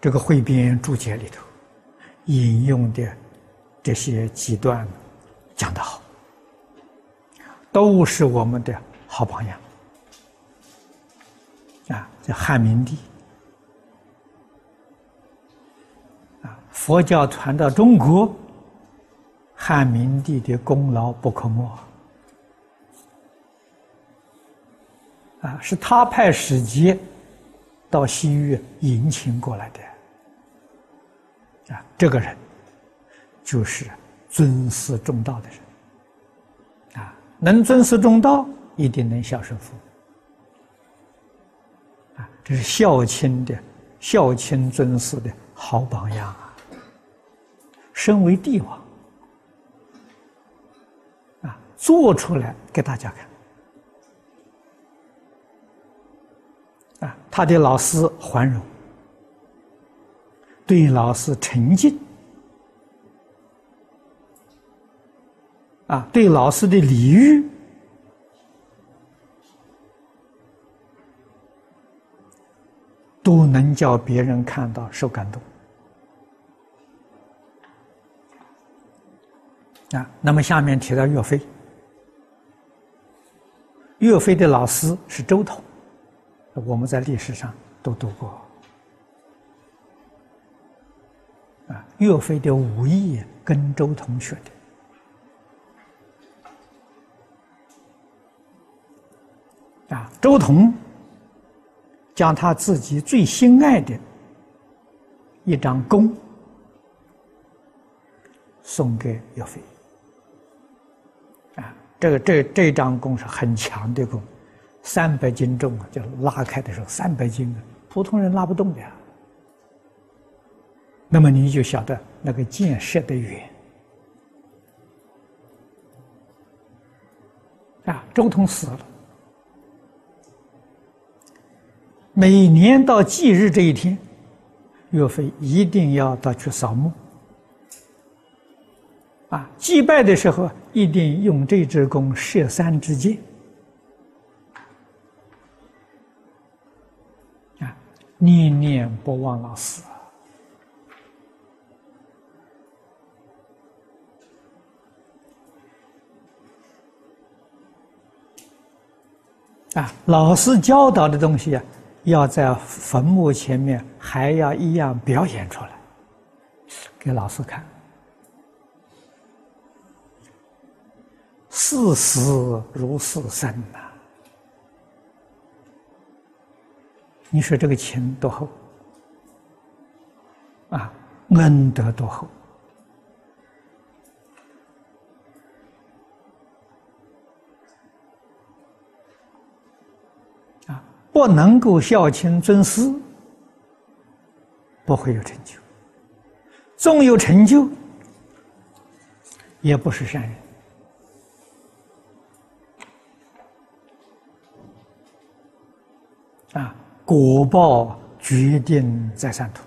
这个汇编注解里头引用的这些几段讲得好，都是我们的好榜样啊！这汉明帝啊，佛教传到中国，汉明帝的功劳不可没啊！是他派使节到西域迎请过来的。啊，这个人就是尊师重道的人，啊，能尊师重道，一定能孝顺父母，啊，这是孝亲的孝亲尊师的好榜样啊。身为帝王，啊，做出来给大家看，啊，他的老师桓荣。对老师诚敬啊，对老师的礼遇都能叫别人看到受感动啊。那么下面提到岳飞，岳飞的老师是周统，我们在历史上都读过。岳飞的武艺跟周同学的啊，周同将他自己最心爱的一张弓送给岳飞啊，这个这这张弓是很强的弓，三百斤重啊，就拉开的时候三百斤啊，普通人拉不动的呀。那么你就晓得那个箭射得远啊！周通死了，每年到忌日这一天，岳飞一定要到去扫墓啊！祭拜的时候一定用这支弓射三支箭啊！念念不忘老师。啊，老师教导的东西啊，要在坟墓前面还要一样表演出来，给老师看。视死如视生呐！你说这个情多厚啊，恩德多厚。啊不能够孝亲尊师，不会有成就；纵有成就，也不是善人。啊，果报决定在善途。